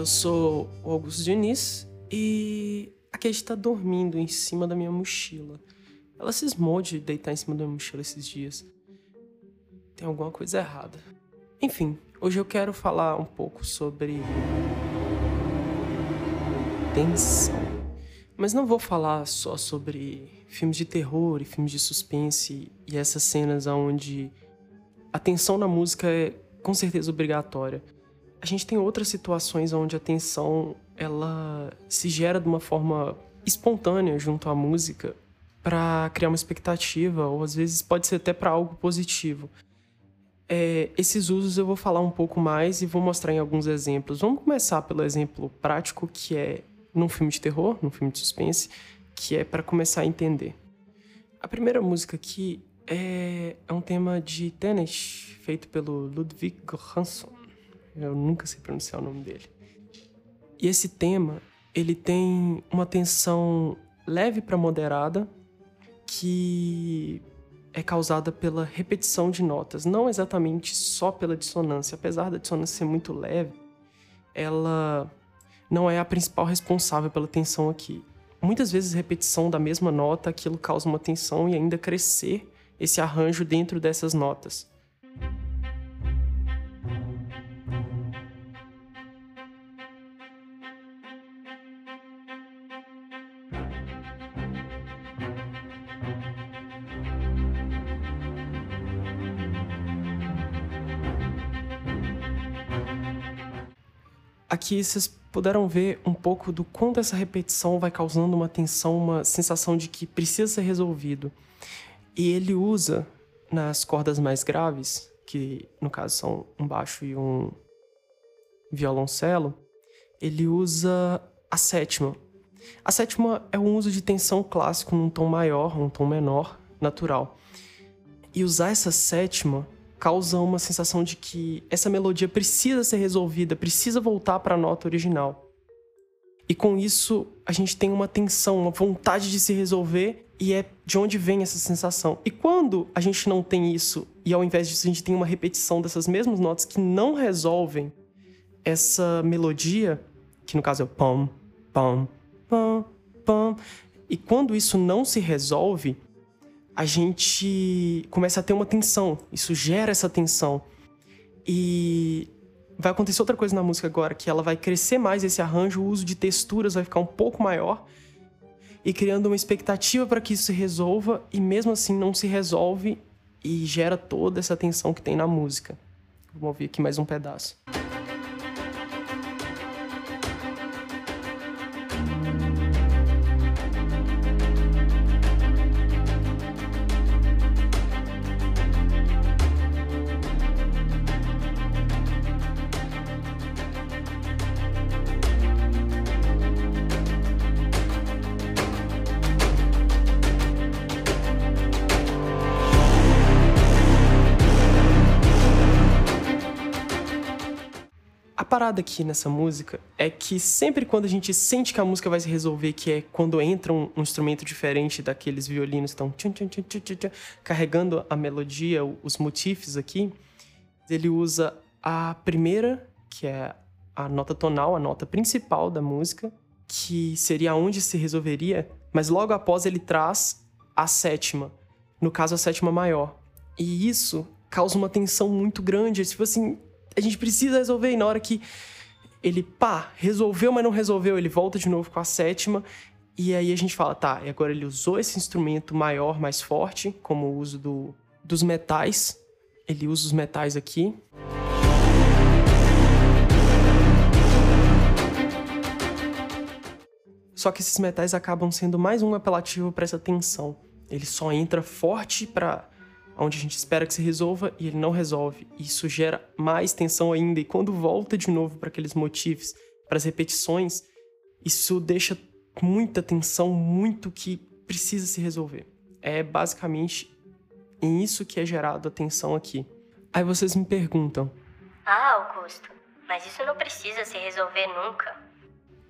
Eu sou o Augusto Diniz e a Kate está dormindo em cima da minha mochila. Ela cismou de deitar em cima da minha mochila esses dias. Tem alguma coisa errada. Enfim, hoje eu quero falar um pouco sobre. tensão. Mas não vou falar só sobre filmes de terror e filmes de suspense e essas cenas onde a tensão na música é com certeza obrigatória. A gente tem outras situações onde a tensão ela se gera de uma forma espontânea junto à música para criar uma expectativa ou às vezes pode ser até para algo positivo. É, esses usos eu vou falar um pouco mais e vou mostrar em alguns exemplos. Vamos começar pelo exemplo prático que é num filme de terror, num filme de suspense, que é para começar a entender. A primeira música aqui é, é um tema de Tenet, feito pelo Ludwig Göransson. Eu nunca sei pronunciar o nome dele. E esse tema, ele tem uma tensão leve para moderada, que é causada pela repetição de notas, não exatamente só pela dissonância. Apesar da dissonância ser muito leve, ela não é a principal responsável pela tensão aqui. Muitas vezes, repetição da mesma nota, aquilo causa uma tensão e ainda crescer esse arranjo dentro dessas notas. Aqui vocês puderam ver um pouco do quanto essa repetição vai causando uma tensão, uma sensação de que precisa ser resolvido. E ele usa nas cordas mais graves, que no caso são um baixo e um violoncelo, ele usa a sétima. A sétima é um uso de tensão clássico num tom maior, um tom menor, natural. E usar essa sétima causa uma sensação de que essa melodia precisa ser resolvida, precisa voltar para a nota original. E com isso, a gente tem uma tensão, uma vontade de se resolver, e é de onde vem essa sensação. E quando a gente não tem isso, e ao invés disso a gente tem uma repetição dessas mesmas notas que não resolvem essa melodia, que no caso é o pam, pam, pam, pam, e quando isso não se resolve, a gente começa a ter uma tensão. Isso gera essa tensão. E vai acontecer outra coisa na música agora, que ela vai crescer mais esse arranjo, o uso de texturas vai ficar um pouco maior e criando uma expectativa para que isso se resolva e mesmo assim não se resolve e gera toda essa tensão que tem na música. Vamos ouvir aqui mais um pedaço. Parada aqui nessa música é que sempre quando a gente sente que a música vai se resolver, que é quando entra um, um instrumento diferente daqueles violinos que estão carregando a melodia, os motifs aqui, ele usa a primeira, que é a nota tonal, a nota principal da música, que seria onde se resolveria, mas logo após ele traz a sétima, no caso a sétima maior. E isso causa uma tensão muito grande, tipo assim, a gente precisa resolver. E na hora que ele, pá, resolveu, mas não resolveu, ele volta de novo com a sétima. E aí a gente fala, tá, e agora ele usou esse instrumento maior, mais forte, como o uso do, dos metais. Ele usa os metais aqui. Só que esses metais acabam sendo mais um apelativo para essa tensão. Ele só entra forte para onde a gente espera que se resolva e ele não resolve. Isso gera mais tensão ainda. E quando volta de novo para aqueles motivos, para as repetições, isso deixa muita tensão, muito que precisa se resolver. É basicamente em isso que é gerado a tensão aqui. Aí vocês me perguntam: Ah, Augusto, mas isso não precisa se resolver nunca.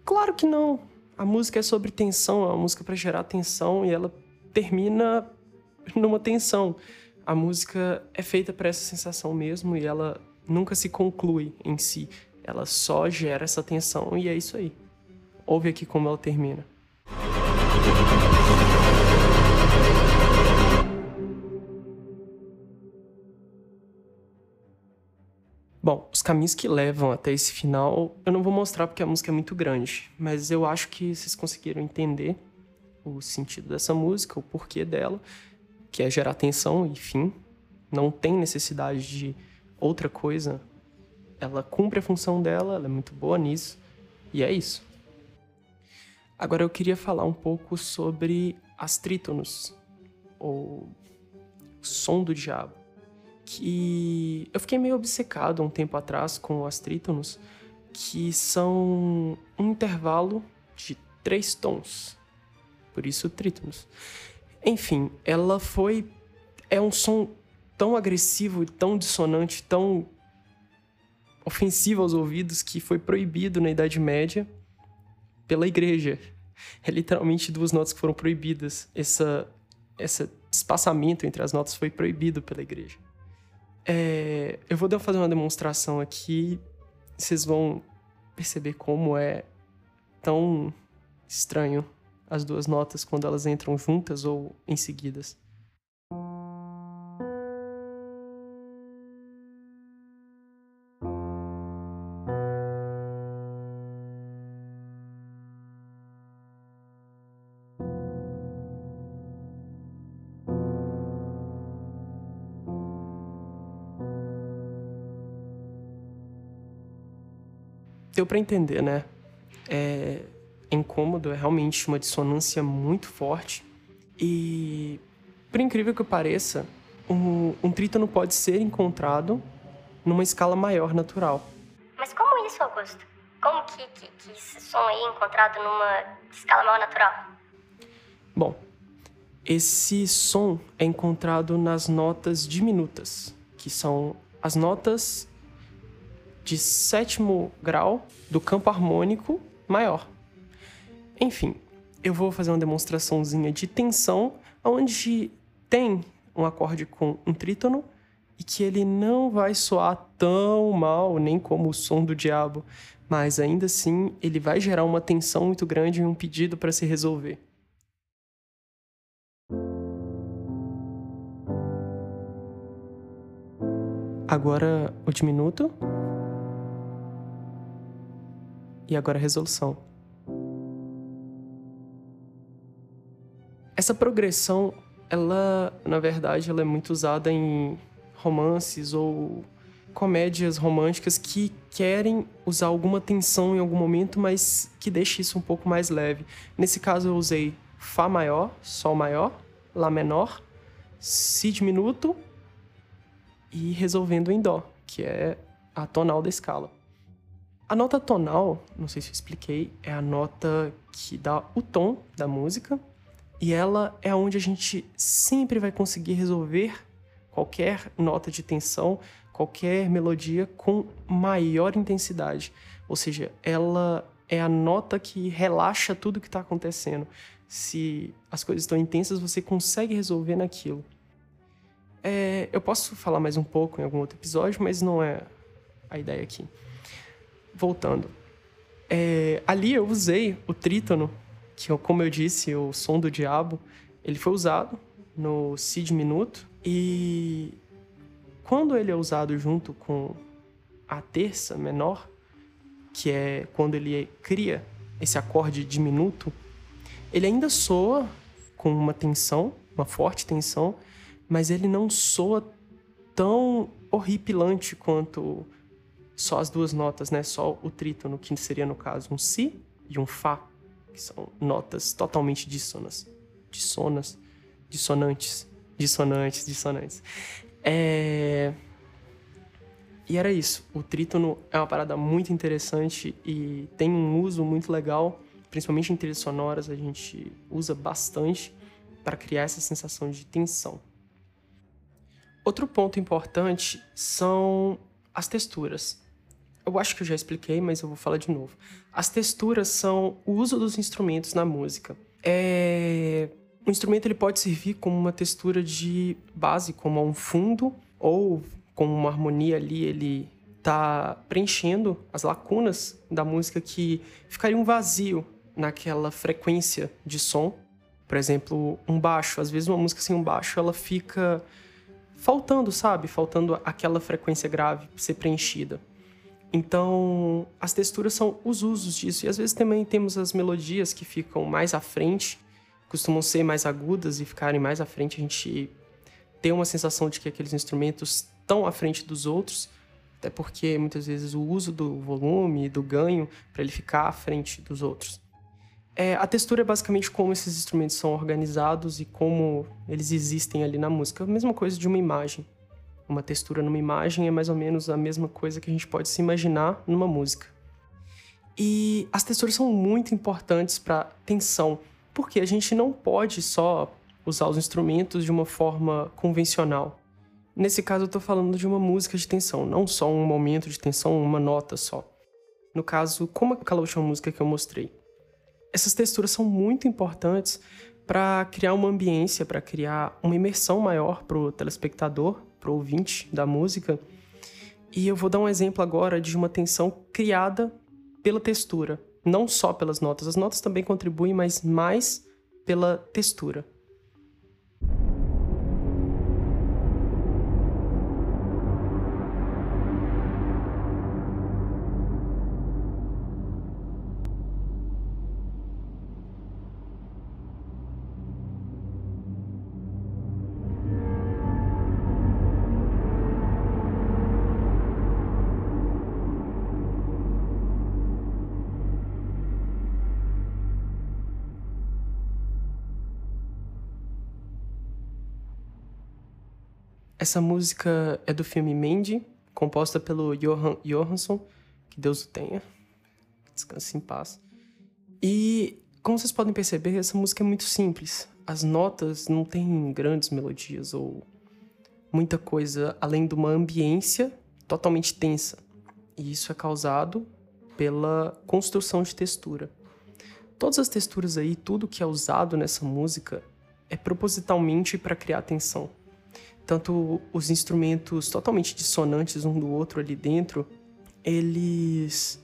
Claro que não. A música é sobre tensão, é uma música para gerar tensão e ela termina numa tensão a música é feita para essa sensação mesmo e ela nunca se conclui em si. Ela só gera essa tensão e é isso aí. Ouve aqui como ela termina. Bom, os caminhos que levam até esse final eu não vou mostrar porque a música é muito grande, mas eu acho que vocês conseguiram entender o sentido dessa música, o porquê dela, que é gerar tensão e fim. Não tem necessidade de outra coisa. Ela cumpre a função dela, ela é muito boa nisso, e é isso. Agora eu queria falar um pouco sobre as trítonos, ou som do diabo que eu fiquei meio obcecado um tempo atrás com as trítonos, que são um intervalo de três tons. Por isso, trítonos. Enfim, ela foi. É um som tão agressivo, tão dissonante, tão ofensivo aos ouvidos que foi proibido na Idade Média pela igreja. É literalmente duas notas que foram proibidas. Essa, esse espaçamento entre as notas foi proibido pela igreja. É, eu vou fazer uma demonstração aqui, vocês vão perceber como é tão estranho as duas notas quando elas entram juntas ou em seguidas. deu para entender, né? É, incômodo, é realmente uma dissonância muito forte. E, por incrível que pareça, um, um trítono pode ser encontrado numa escala maior natural. Mas como isso, Augusto? Como que, que, que esse som aí é encontrado numa escala maior natural? Bom, esse som é encontrado nas notas diminutas, que são as notas de sétimo grau do campo harmônico maior. Enfim, eu vou fazer uma demonstraçãozinha de tensão, onde tem um acorde com um trítono e que ele não vai soar tão mal, nem como o som do diabo, mas ainda assim ele vai gerar uma tensão muito grande e um pedido para se resolver. Agora o diminuto e agora a resolução. Essa progressão, ela, na verdade, ela é muito usada em romances ou comédias românticas que querem usar alguma tensão em algum momento, mas que deixe isso um pouco mais leve. Nesse caso eu usei Fá maior, Sol maior, Lá menor, Si diminuto e resolvendo em Dó, que é a tonal da escala. A nota tonal, não sei se eu expliquei, é a nota que dá o tom da música e ela é onde a gente sempre vai conseguir resolver qualquer nota de tensão, qualquer melodia com maior intensidade. Ou seja, ela é a nota que relaxa tudo que está acontecendo. Se as coisas estão intensas, você consegue resolver naquilo. É, eu posso falar mais um pouco em algum outro episódio, mas não é a ideia aqui voltando. É, ali eu usei o trítono, que como eu disse, o som do diabo, ele foi usado no si diminuto e quando ele é usado junto com a terça menor, que é quando ele cria esse acorde diminuto, ele ainda soa com uma tensão, uma forte tensão, mas ele não soa tão horripilante quanto só as duas notas, né? Só o trítono, que seria no caso um si e um fá, que são notas totalmente dissonas, dissonas, dissonantes, dissonantes, dissonantes. É... E era isso. O trítono é uma parada muito interessante e tem um uso muito legal, principalmente em trilhas sonoras, a gente usa bastante para criar essa sensação de tensão. Outro ponto importante são as texturas eu acho que eu já expliquei, mas eu vou falar de novo. As texturas são o uso dos instrumentos na música. É... O instrumento ele pode servir como uma textura de base, como um fundo, ou com uma harmonia ali, ele tá preenchendo as lacunas da música que ficaria um vazio naquela frequência de som. Por exemplo, um baixo. Às vezes uma música sem um baixo, ela fica faltando, sabe? Faltando aquela frequência grave ser preenchida. Então, as texturas são os usos disso. E às vezes também temos as melodias que ficam mais à frente, costumam ser mais agudas e ficarem mais à frente. A gente tem uma sensação de que aqueles instrumentos estão à frente dos outros, até porque muitas vezes o uso do volume, do ganho, para ele ficar à frente dos outros. É, a textura é basicamente como esses instrumentos são organizados e como eles existem ali na música. A mesma coisa de uma imagem. Uma textura numa imagem é mais ou menos a mesma coisa que a gente pode se imaginar numa música. E as texturas são muito importantes para tensão, porque a gente não pode só usar os instrumentos de uma forma convencional. Nesse caso, eu estou falando de uma música de tensão, não só um momento de tensão, uma nota só. No caso, como aquela última música que eu mostrei essas texturas são muito importantes para criar uma ambiência, para criar uma imersão maior para o telespectador, para o ouvinte da música. E eu vou dar um exemplo agora de uma tensão criada pela textura, não só pelas notas. As notas também contribuem, mas mais pela textura. Essa música é do filme Mandy, composta pelo Johan Johansson, que Deus o tenha. Descanse em paz. E, como vocês podem perceber, essa música é muito simples. As notas não têm grandes melodias ou muita coisa além de uma ambiência totalmente tensa. E isso é causado pela construção de textura. Todas as texturas aí, tudo que é usado nessa música é propositalmente para criar tensão tanto os instrumentos totalmente dissonantes um do outro ali dentro, eles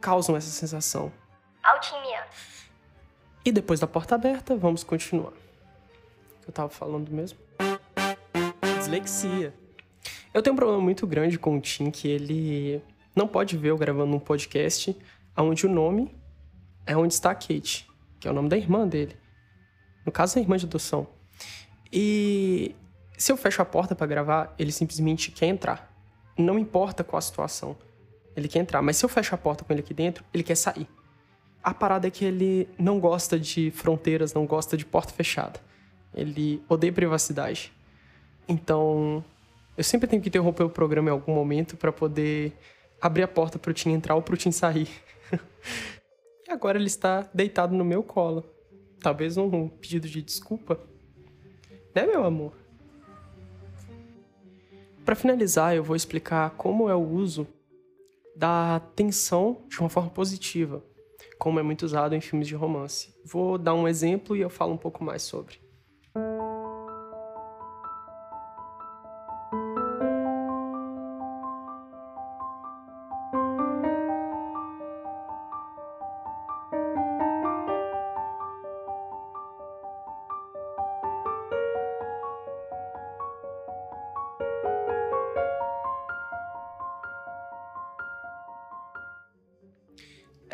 causam essa sensação. Altimia. E depois da porta aberta, vamos continuar. Eu tava falando mesmo? Dislexia. Eu tenho um problema muito grande com o Tim que ele não pode ver eu gravando um podcast onde o nome é onde está a Kate, que é o nome da irmã dele. No caso, a irmã de adoção. E se eu fecho a porta para gravar, ele simplesmente quer entrar. Não importa qual a situação. Ele quer entrar. Mas se eu fecho a porta com ele aqui dentro, ele quer sair. A parada é que ele não gosta de fronteiras, não gosta de porta fechada. Ele odeia privacidade. Então, eu sempre tenho que interromper o programa em algum momento para poder abrir a porta pro Tim entrar ou pro Tim sair. e agora ele está deitado no meu colo. Talvez um pedido de desculpa. Né, meu amor? Para finalizar, eu vou explicar como é o uso da tensão de uma forma positiva, como é muito usado em filmes de romance. Vou dar um exemplo e eu falo um pouco mais sobre.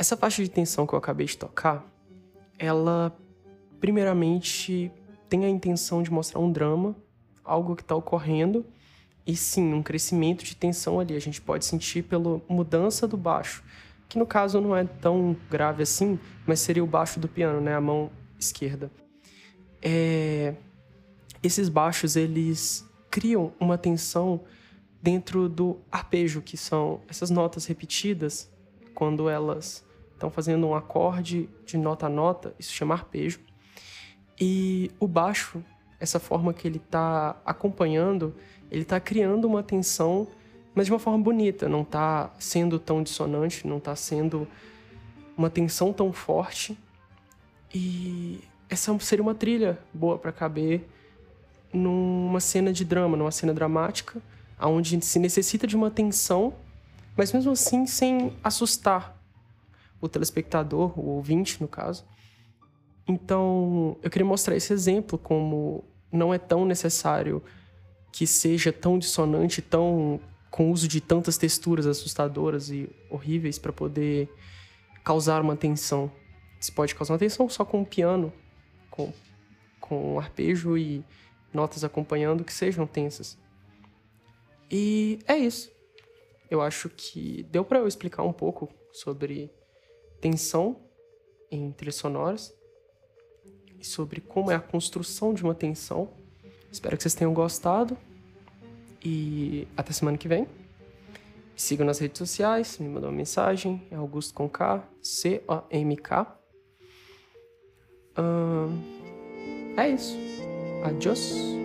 Essa faixa de tensão que eu acabei de tocar, ela primeiramente tem a intenção de mostrar um drama, algo que está ocorrendo, e sim, um crescimento de tensão ali. A gente pode sentir pela mudança do baixo, que no caso não é tão grave assim, mas seria o baixo do piano, né? A mão esquerda. É... Esses baixos, eles criam uma tensão dentro do arpejo, que são essas notas repetidas, quando elas estão fazendo um acorde de nota a nota, isso chama arpejo. E o baixo, essa forma que ele está acompanhando, ele está criando uma tensão, mas de uma forma bonita, não está sendo tão dissonante, não está sendo uma tensão tão forte. E essa seria uma trilha boa para caber numa cena de drama, numa cena dramática, onde se necessita de uma atenção, mas mesmo assim sem assustar o telespectador, o ouvinte, no caso. Então, eu queria mostrar esse exemplo como não é tão necessário que seja tão dissonante, tão com uso de tantas texturas assustadoras e horríveis para poder causar uma tensão. Se pode causar uma tensão só com um piano, com, com um arpejo e notas acompanhando que sejam tensas. E é isso. Eu acho que deu para eu explicar um pouco sobre tensão em trilhas sonoras e sobre como é a construção de uma tensão. Espero que vocês tenham gostado. E até semana que vem. Me sigam nas redes sociais, me mandam uma mensagem. É Augusto com K, C-O-M-K. é isso. Adiós.